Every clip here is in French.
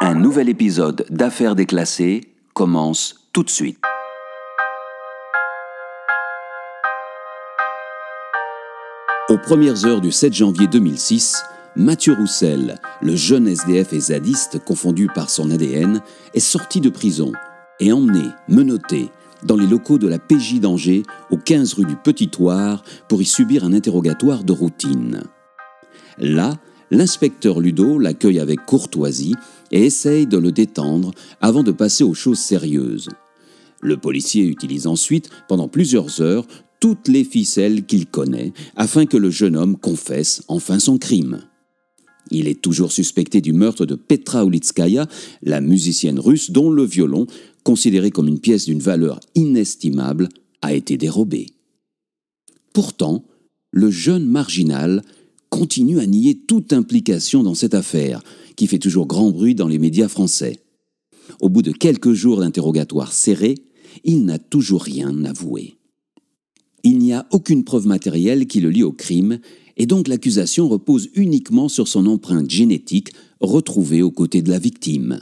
Un nouvel épisode d'Affaires déclassées commence tout de suite. Aux premières heures du 7 janvier 2006, Mathieu Roussel, le jeune SDF et zadiste confondu par son ADN, est sorti de prison et emmené, menotté, dans les locaux de la PJ d'Angers, au 15 rue du Petit Thouars, pour y subir un interrogatoire de routine. Là, l'inspecteur Ludo l'accueille avec courtoisie et essaye de le détendre avant de passer aux choses sérieuses. Le policier utilise ensuite, pendant plusieurs heures, toutes les ficelles qu'il connaît afin que le jeune homme confesse enfin son crime. Il est toujours suspecté du meurtre de Petra Ulitskaya, la musicienne russe dont le violon, considéré comme une pièce d'une valeur inestimable, a été dérobé. Pourtant, le jeune marginal continue à nier toute implication dans cette affaire, qui fait toujours grand bruit dans les médias français. Au bout de quelques jours d'interrogatoire serré, il n'a toujours rien avoué. Il n'y a aucune preuve matérielle qui le lie au crime, et donc l'accusation repose uniquement sur son empreinte génétique retrouvée aux côtés de la victime.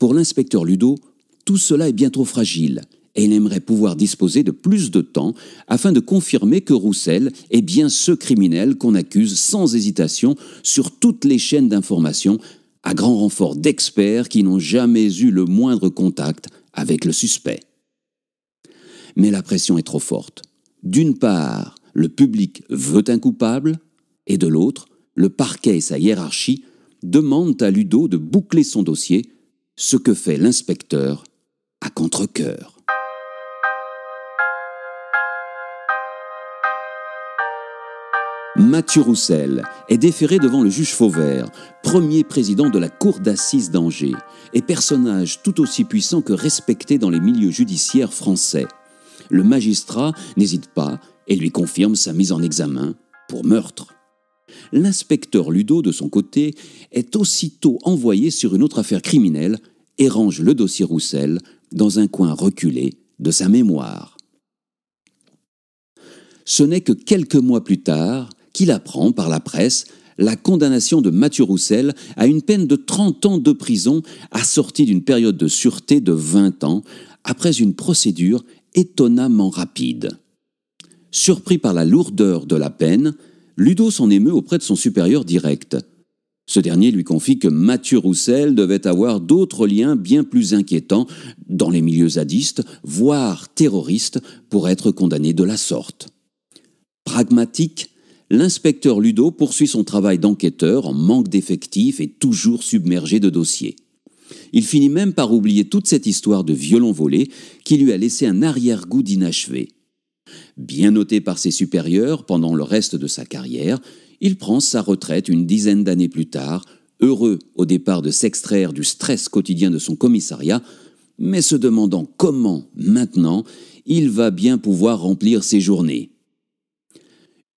Pour l'inspecteur Ludo, tout cela est bien trop fragile, et il aimerait pouvoir disposer de plus de temps afin de confirmer que Roussel est bien ce criminel qu'on accuse sans hésitation sur toutes les chaînes d'information, à grand renfort d'experts qui n'ont jamais eu le moindre contact avec le suspect. Mais la pression est trop forte. D'une part, le public veut un coupable, et de l'autre, le parquet et sa hiérarchie demandent à Ludo de boucler son dossier, ce que fait l'inspecteur à contre-coeur. Mathieu Roussel est déféré devant le juge Fauvert, premier président de la cour d'assises d'Angers, et personnage tout aussi puissant que respecté dans les milieux judiciaires français. Le magistrat n'hésite pas et lui confirme sa mise en examen pour meurtre. L'inspecteur Ludo, de son côté, est aussitôt envoyé sur une autre affaire criminelle et range le dossier Roussel dans un coin reculé de sa mémoire. Ce n'est que quelques mois plus tard qu'il apprend par la presse la condamnation de Mathieu Roussel à une peine de 30 ans de prison assortie d'une période de sûreté de 20 ans après une procédure étonnamment rapide. Surpris par la lourdeur de la peine, Ludo s'en émeut auprès de son supérieur direct. Ce dernier lui confie que Mathieu Roussel devait avoir d'autres liens bien plus inquiétants dans les milieux zadistes, voire terroristes, pour être condamné de la sorte. Pragmatique, l'inspecteur Ludo poursuit son travail d'enquêteur en manque d'effectifs et toujours submergé de dossiers. Il finit même par oublier toute cette histoire de violon volé qui lui a laissé un arrière-goût d'inachevé. Bien noté par ses supérieurs pendant le reste de sa carrière, il prend sa retraite une dizaine d'années plus tard, heureux au départ de s'extraire du stress quotidien de son commissariat, mais se demandant comment, maintenant, il va bien pouvoir remplir ses journées.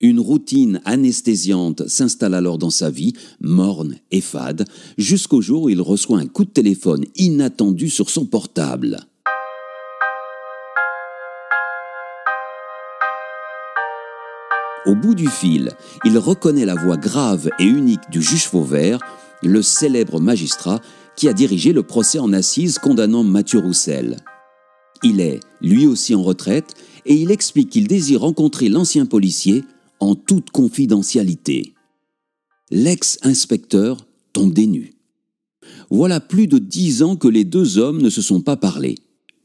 Une routine anesthésiante s'installe alors dans sa vie, morne et fade, jusqu'au jour où il reçoit un coup de téléphone inattendu sur son portable. Au bout du fil, il reconnaît la voix grave et unique du juge Fauvert, le célèbre magistrat qui a dirigé le procès en assises condamnant Mathieu Roussel. Il est, lui aussi en retraite, et il explique qu'il désire rencontrer l'ancien policier en toute confidentialité. L'ex-inspecteur tombe des nues. Voilà plus de dix ans que les deux hommes ne se sont pas parlé.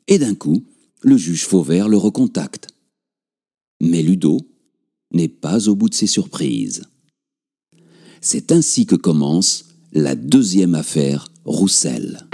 Et d'un coup, le juge Fauvert le recontacte. Mais Ludo n'est pas au bout de ses surprises. C'est ainsi que commence la deuxième affaire Roussel.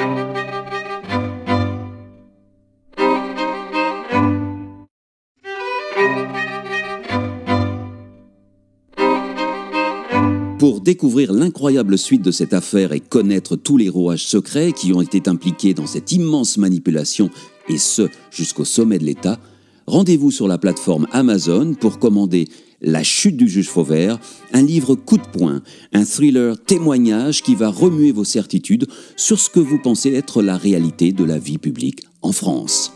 Pour découvrir l'incroyable suite de cette affaire et connaître tous les rouages secrets qui ont été impliqués dans cette immense manipulation, et ce jusqu'au sommet de l'État, rendez-vous sur la plateforme Amazon pour commander La chute du juge Fauvert, un livre coup de poing, un thriller témoignage qui va remuer vos certitudes sur ce que vous pensez être la réalité de la vie publique en France.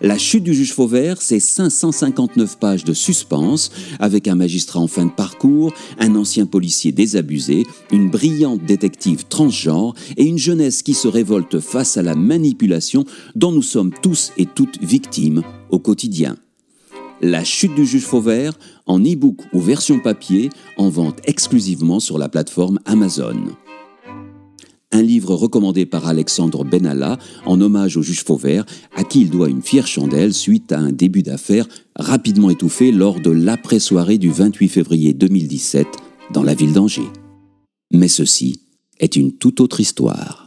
La chute du juge Fauvert, c'est 559 pages de suspense, avec un magistrat en fin de parcours, un ancien policier désabusé, une brillante détective transgenre et une jeunesse qui se révolte face à la manipulation dont nous sommes tous et toutes victimes au quotidien. La chute du juge Fauvert, en e-book ou version papier, en vente exclusivement sur la plateforme Amazon un livre recommandé par Alexandre Benalla en hommage au juge Fauvert, à qui il doit une fière chandelle suite à un début d'affaires rapidement étouffé lors de l'après-soirée du 28 février 2017 dans la ville d'Angers. Mais ceci est une toute autre histoire.